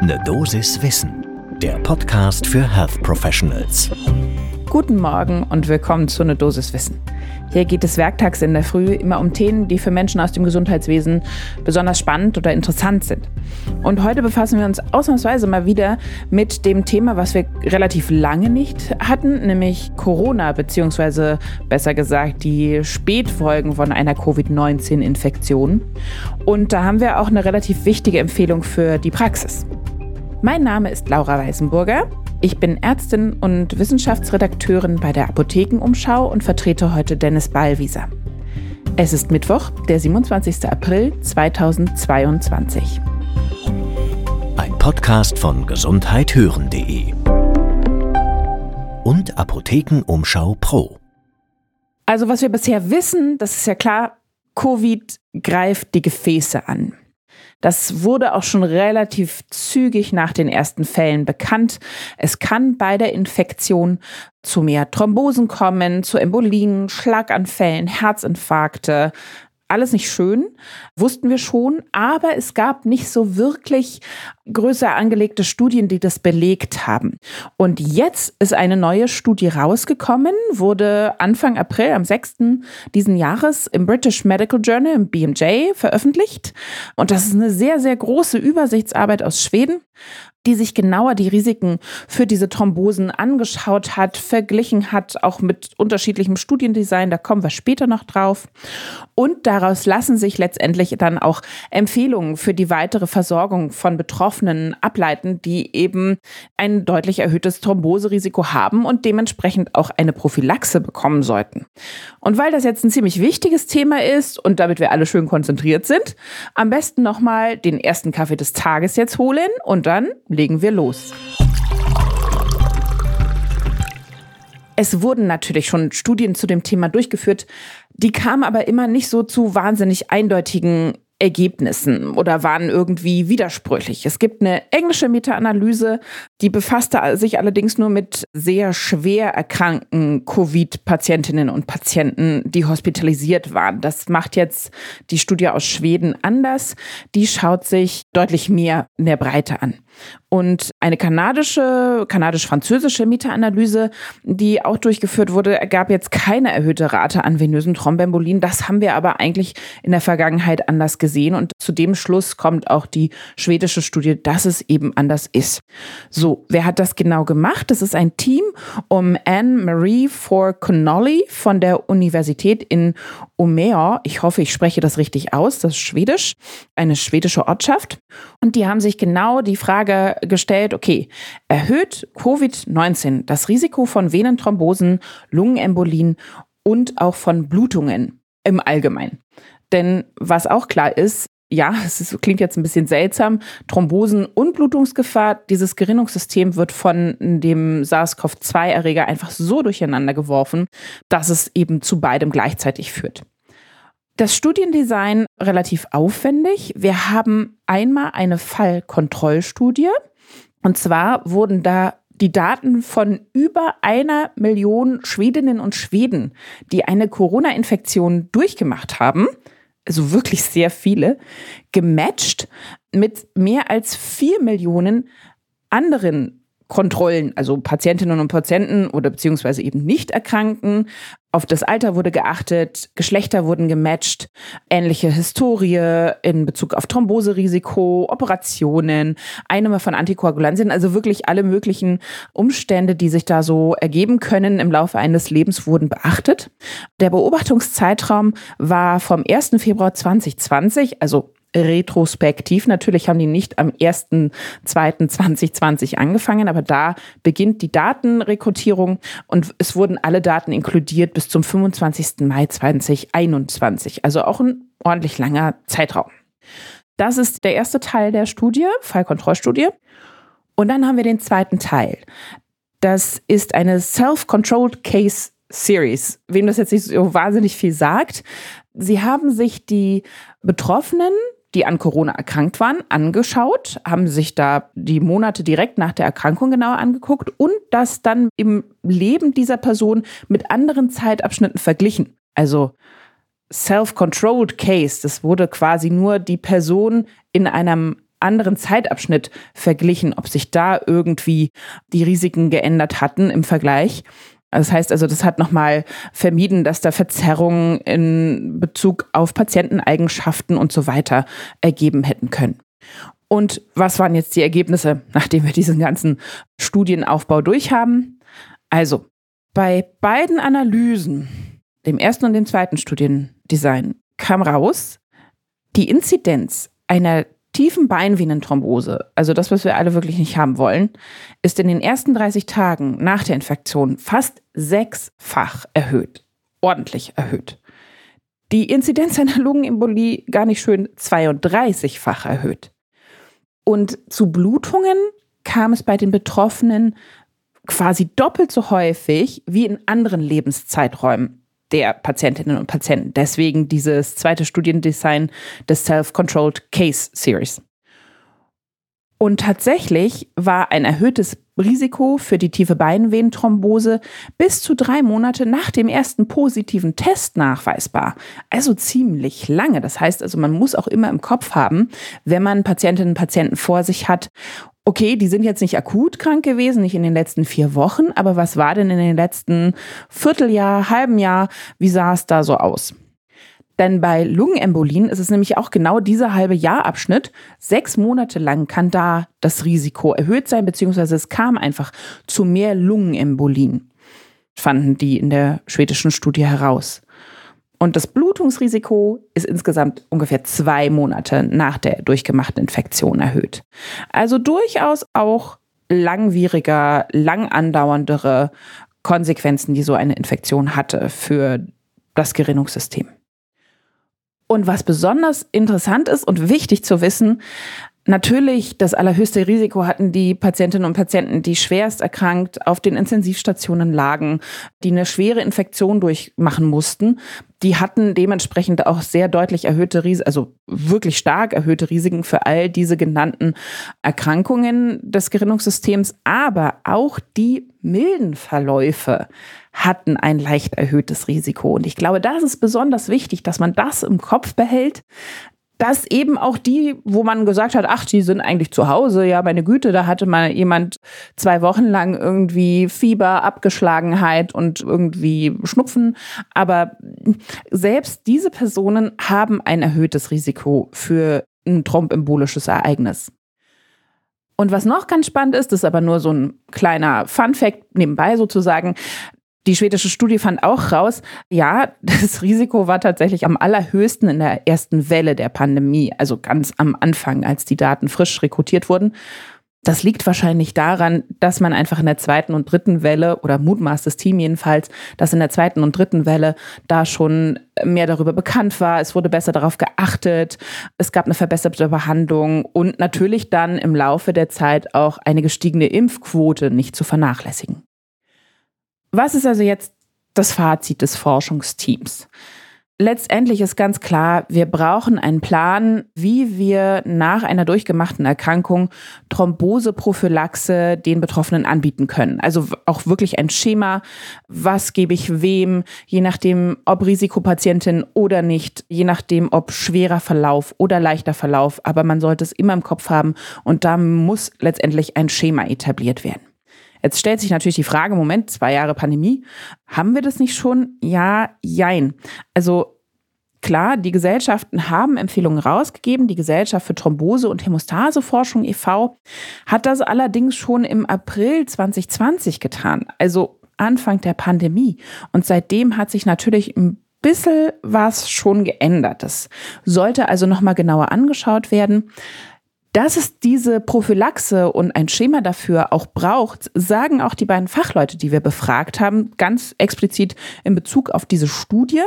Ne Dosis Wissen, der Podcast für Health Professionals. Guten Morgen und willkommen zu Ne Dosis Wissen. Hier geht es werktags in der Früh immer um Themen, die für Menschen aus dem Gesundheitswesen besonders spannend oder interessant sind. Und heute befassen wir uns ausnahmsweise mal wieder mit dem Thema, was wir relativ lange nicht hatten, nämlich Corona, beziehungsweise besser gesagt die Spätfolgen von einer Covid-19-Infektion. Und da haben wir auch eine relativ wichtige Empfehlung für die Praxis. Mein Name ist Laura Weißenburger. Ich bin Ärztin und Wissenschaftsredakteurin bei der Apothekenumschau und vertrete heute Dennis Ballwieser. Es ist Mittwoch, der 27. April 2022. Ein Podcast von gesundheithören.de und Apothekenumschau Pro. Also was wir bisher wissen, das ist ja klar, Covid greift die Gefäße an. Das wurde auch schon relativ zügig nach den ersten Fällen bekannt. Es kann bei der Infektion zu mehr Thrombosen kommen, zu Embolien, Schlaganfällen, Herzinfarkte, alles nicht schön, wussten wir schon, aber es gab nicht so wirklich größer angelegte Studien, die das belegt haben. Und jetzt ist eine neue Studie rausgekommen, wurde Anfang April, am 6. diesen Jahres im British Medical Journal, im BMJ, veröffentlicht. Und das ist eine sehr, sehr große Übersichtsarbeit aus Schweden die sich genauer die Risiken für diese Thrombosen angeschaut hat, verglichen hat, auch mit unterschiedlichem Studiendesign, da kommen wir später noch drauf. Und daraus lassen sich letztendlich dann auch Empfehlungen für die weitere Versorgung von Betroffenen ableiten, die eben ein deutlich erhöhtes Thromboserisiko haben und dementsprechend auch eine Prophylaxe bekommen sollten. Und weil das jetzt ein ziemlich wichtiges Thema ist und damit wir alle schön konzentriert sind, am besten nochmal den ersten Kaffee des Tages jetzt holen und dann legen wir los. Es wurden natürlich schon Studien zu dem Thema durchgeführt, die kamen aber immer nicht so zu wahnsinnig eindeutigen Ergebnissen oder waren irgendwie widersprüchlich. Es gibt eine englische Meta-Analyse, die befasste sich allerdings nur mit sehr schwer erkrankten Covid-Patientinnen und Patienten, die hospitalisiert waren. Das macht jetzt die Studie aus Schweden anders. Die schaut sich deutlich mehr in der Breite an. Und eine kanadische, kanadisch-französische Meta-Analyse, die auch durchgeführt wurde, ergab jetzt keine erhöhte Rate an venösen Thrombembolien. Das haben wir aber eigentlich in der Vergangenheit anders gesehen. Und zu dem Schluss kommt auch die schwedische Studie, dass es eben anders ist. So, wer hat das genau gemacht? Das ist ein Team um Anne-Marie for Connolly von der Universität in Umeå. Ich hoffe, ich spreche das richtig aus. Das ist Schwedisch, eine schwedische Ortschaft. Und die haben sich genau die Frage gestellt, okay, erhöht Covid-19 das Risiko von Venenthrombosen, Lungenembolien und auch von Blutungen im Allgemeinen? Denn was auch klar ist, ja, es ist, klingt jetzt ein bisschen seltsam, Thrombosen und Blutungsgefahr, dieses Gerinnungssystem wird von dem SARS-CoV-2-Erreger einfach so durcheinander geworfen, dass es eben zu beidem gleichzeitig führt. Das Studiendesign relativ aufwendig. Wir haben einmal eine Fallkontrollstudie. Und zwar wurden da die Daten von über einer Million Schwedinnen und Schweden, die eine Corona-Infektion durchgemacht haben, also wirklich sehr viele, gematcht mit mehr als vier Millionen anderen Kontrollen, also Patientinnen und Patienten oder beziehungsweise eben nicht Erkrankten. Auf das Alter wurde geachtet, Geschlechter wurden gematcht, ähnliche Historie in Bezug auf Thromboserisiko, Operationen, Einnahme von Antikoagulantien, also wirklich alle möglichen Umstände, die sich da so ergeben können im Laufe eines Lebens, wurden beachtet. Der Beobachtungszeitraum war vom 1. Februar 2020, also retrospektiv. Natürlich haben die nicht am 1.2.2020 angefangen, aber da beginnt die Datenrekrutierung und es wurden alle Daten inkludiert bis zum 25. Mai 2021. Also auch ein ordentlich langer Zeitraum. Das ist der erste Teil der Studie, Fallkontrollstudie. Und dann haben wir den zweiten Teil. Das ist eine Self-Controlled Case Series. Wem das jetzt nicht so wahnsinnig viel sagt. Sie haben sich die Betroffenen die an Corona erkrankt waren, angeschaut, haben sich da die Monate direkt nach der Erkrankung genauer angeguckt und das dann im Leben dieser Person mit anderen Zeitabschnitten verglichen. Also Self-Controlled Case, das wurde quasi nur die Person in einem anderen Zeitabschnitt verglichen, ob sich da irgendwie die Risiken geändert hatten im Vergleich. Das heißt also, das hat nochmal vermieden, dass da Verzerrungen in Bezug auf Patienteneigenschaften und so weiter ergeben hätten können. Und was waren jetzt die Ergebnisse, nachdem wir diesen ganzen Studienaufbau durchhaben? Also, bei beiden Analysen, dem ersten und dem zweiten Studiendesign, kam raus, die Inzidenz einer tiefen Beinvenenthrombose, also das, was wir alle wirklich nicht haben wollen, ist in den ersten 30 Tagen nach der Infektion fast sechsfach erhöht. Ordentlich erhöht. Die Inzidenz einer Lungenembolie gar nicht schön 32-fach erhöht. Und zu Blutungen kam es bei den Betroffenen quasi doppelt so häufig wie in anderen Lebenszeiträumen der Patientinnen und Patienten. Deswegen dieses zweite Studiendesign des Self-Controlled Case Series. Und tatsächlich war ein erhöhtes Risiko für die tiefe Beinvenenthrombose bis zu drei Monate nach dem ersten positiven Test nachweisbar. Also ziemlich lange. Das heißt also, man muss auch immer im Kopf haben, wenn man Patientinnen und Patienten vor sich hat okay, die sind jetzt nicht akut krank gewesen, nicht in den letzten vier Wochen, aber was war denn in den letzten Vierteljahr, halben Jahr, wie sah es da so aus? Denn bei Lungenembolien ist es nämlich auch genau dieser halbe Jahrabschnitt. Sechs Monate lang kann da das Risiko erhöht sein, beziehungsweise es kam einfach zu mehr Lungenembolien, fanden die in der schwedischen Studie heraus. Und das Blutungsrisiko ist insgesamt ungefähr zwei Monate nach der durchgemachten Infektion erhöht. Also durchaus auch langwieriger, lang andauerndere Konsequenzen, die so eine Infektion hatte für das Gerinnungssystem. Und was besonders interessant ist und wichtig zu wissen, Natürlich, das allerhöchste Risiko hatten die Patientinnen und Patienten, die schwerst erkrankt auf den Intensivstationen lagen, die eine schwere Infektion durchmachen mussten. Die hatten dementsprechend auch sehr deutlich erhöhte Risiken, also wirklich stark erhöhte Risiken für all diese genannten Erkrankungen des Gerinnungssystems. Aber auch die milden Verläufe hatten ein leicht erhöhtes Risiko. Und ich glaube, das ist besonders wichtig, dass man das im Kopf behält, dass eben auch die, wo man gesagt hat, ach, die sind eigentlich zu Hause, ja, meine Güte, da hatte mal jemand zwei Wochen lang irgendwie Fieber, Abgeschlagenheit und irgendwie Schnupfen. Aber selbst diese Personen haben ein erhöhtes Risiko für ein trombembolisches Ereignis. Und was noch ganz spannend ist, ist aber nur so ein kleiner Fun Fact nebenbei sozusagen. Die schwedische Studie fand auch raus, ja, das Risiko war tatsächlich am allerhöchsten in der ersten Welle der Pandemie, also ganz am Anfang, als die Daten frisch rekrutiert wurden. Das liegt wahrscheinlich daran, dass man einfach in der zweiten und dritten Welle oder mutmaßt das Team jedenfalls, dass in der zweiten und dritten Welle da schon mehr darüber bekannt war. Es wurde besser darauf geachtet. Es gab eine verbesserte Behandlung und natürlich dann im Laufe der Zeit auch eine gestiegene Impfquote nicht zu vernachlässigen. Was ist also jetzt das Fazit des Forschungsteams? Letztendlich ist ganz klar, wir brauchen einen Plan, wie wir nach einer durchgemachten Erkrankung Thromboseprophylaxe den Betroffenen anbieten können. Also auch wirklich ein Schema, was gebe ich wem, je nachdem, ob Risikopatientin oder nicht, je nachdem, ob schwerer Verlauf oder leichter Verlauf. Aber man sollte es immer im Kopf haben und da muss letztendlich ein Schema etabliert werden. Jetzt stellt sich natürlich die Frage, Moment, zwei Jahre Pandemie, haben wir das nicht schon? Ja, jein. Also Klar, die Gesellschaften haben Empfehlungen rausgegeben. Die Gesellschaft für Thrombose- und Hämostaseforschung e.V. hat das allerdings schon im April 2020 getan, also Anfang der Pandemie. Und seitdem hat sich natürlich ein bisschen was schon geändert. Das sollte also nochmal genauer angeschaut werden. Dass es diese Prophylaxe und ein Schema dafür auch braucht, sagen auch die beiden Fachleute, die wir befragt haben, ganz explizit in Bezug auf diese Studie.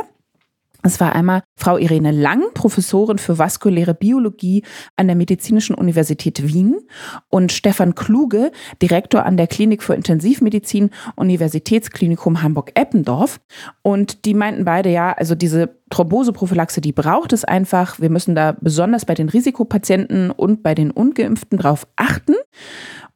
Es war einmal Frau Irene Lang, Professorin für vaskuläre Biologie an der Medizinischen Universität Wien und Stefan Kluge, Direktor an der Klinik für Intensivmedizin, Universitätsklinikum Hamburg-Eppendorf. Und die meinten beide, ja, also diese Thromboseprophylaxe, die braucht es einfach. Wir müssen da besonders bei den Risikopatienten und bei den Ungeimpften drauf achten.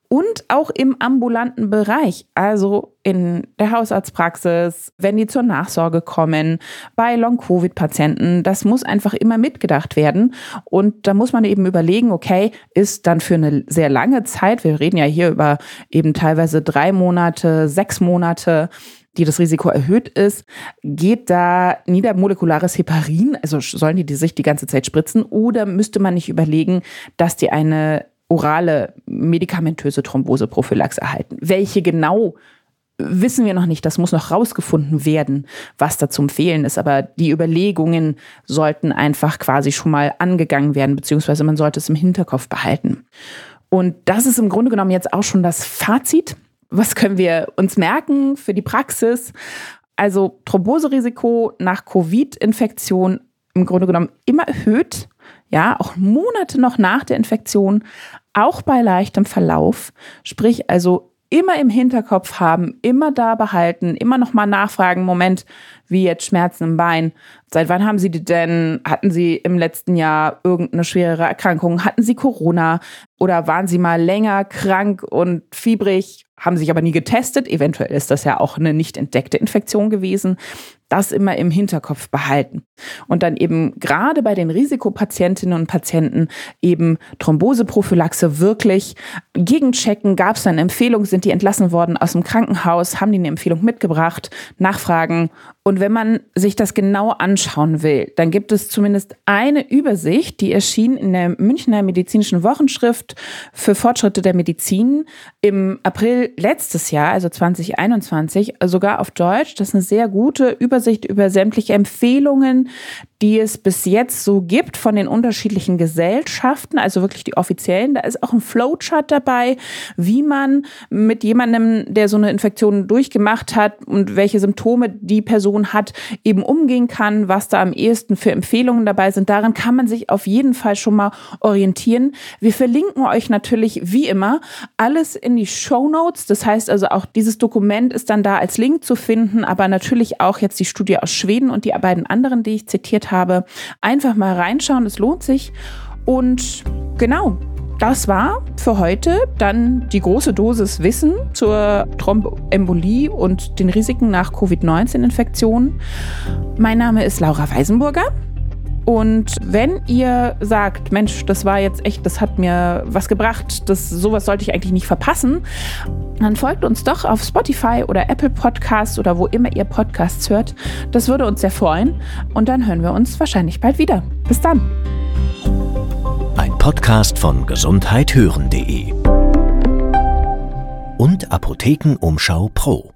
Und auch im ambulanten Bereich, also in der Hausarztpraxis, wenn die zur Nachsorge kommen, bei Long-Covid-Patienten. Das muss einfach immer mitgedacht werden. Und da muss man eben überlegen, okay, ist dann für eine sehr lange Zeit, wir reden ja hier über eben teilweise drei Monate, sechs Monate, die das Risiko erhöht ist, geht da niedermolekulares Heparin, also sollen die, sich die ganze Zeit spritzen, oder müsste man nicht überlegen, dass die eine orale medikamentöse Thromboseprophylaxe erhalten. Welche genau wissen wir noch nicht. Das muss noch rausgefunden werden, was da zu empfehlen ist. Aber die Überlegungen sollten einfach quasi schon mal angegangen werden, beziehungsweise man sollte es im Hinterkopf behalten. Und das ist im Grunde genommen jetzt auch schon das Fazit. Was können wir uns merken für die Praxis? Also Thromboserisiko nach Covid-Infektion im Grunde genommen immer erhöht ja, auch Monate noch nach der Infektion, auch bei leichtem Verlauf, sprich also immer im Hinterkopf haben, immer da behalten, immer noch mal nachfragen, Moment, wie jetzt Schmerzen im Bein. Seit wann haben Sie die denn? Hatten Sie im letzten Jahr irgendeine schwerere Erkrankung? Hatten Sie Corona? Oder waren Sie mal länger krank und fiebrig, haben sich aber nie getestet? Eventuell ist das ja auch eine nicht entdeckte Infektion gewesen das immer im Hinterkopf behalten. Und dann eben gerade bei den Risikopatientinnen und Patienten eben Thromboseprophylaxe wirklich gegenchecken. Gab es eine Empfehlung? Sind die entlassen worden aus dem Krankenhaus? Haben die eine Empfehlung mitgebracht? Nachfragen. Und wenn man sich das genau anschauen will, dann gibt es zumindest eine Übersicht, die erschien in der Münchner Medizinischen Wochenschrift für Fortschritte der Medizin im April letztes Jahr, also 2021, sogar auf Deutsch. Das ist eine sehr gute Übersicht Übersicht über sämtliche Empfehlungen, die es bis jetzt so gibt von den unterschiedlichen Gesellschaften, also wirklich die offiziellen. Da ist auch ein Flowchart dabei, wie man mit jemandem, der so eine Infektion durchgemacht hat und welche Symptome die Person hat, eben umgehen kann, was da am ehesten für Empfehlungen dabei sind. Daran kann man sich auf jeden Fall schon mal orientieren. Wir verlinken euch natürlich wie immer alles in die Show Notes. Das heißt also auch dieses Dokument ist dann da als Link zu finden, aber natürlich auch jetzt die Studie aus Schweden und die beiden anderen, die ich zitiert habe. Einfach mal reinschauen, es lohnt sich. Und genau, das war für heute dann die große Dosis Wissen zur Thromboembolie und den Risiken nach Covid-19-Infektionen. Mein Name ist Laura Weisenburger. Und wenn ihr sagt, Mensch, das war jetzt echt, das hat mir was gebracht, das, sowas sollte ich eigentlich nicht verpassen, dann folgt uns doch auf Spotify oder Apple Podcasts oder wo immer ihr Podcasts hört. Das würde uns sehr freuen. Und dann hören wir uns wahrscheinlich bald wieder. Bis dann. Ein Podcast von gesundheithören.de und Apothekenumschau Pro.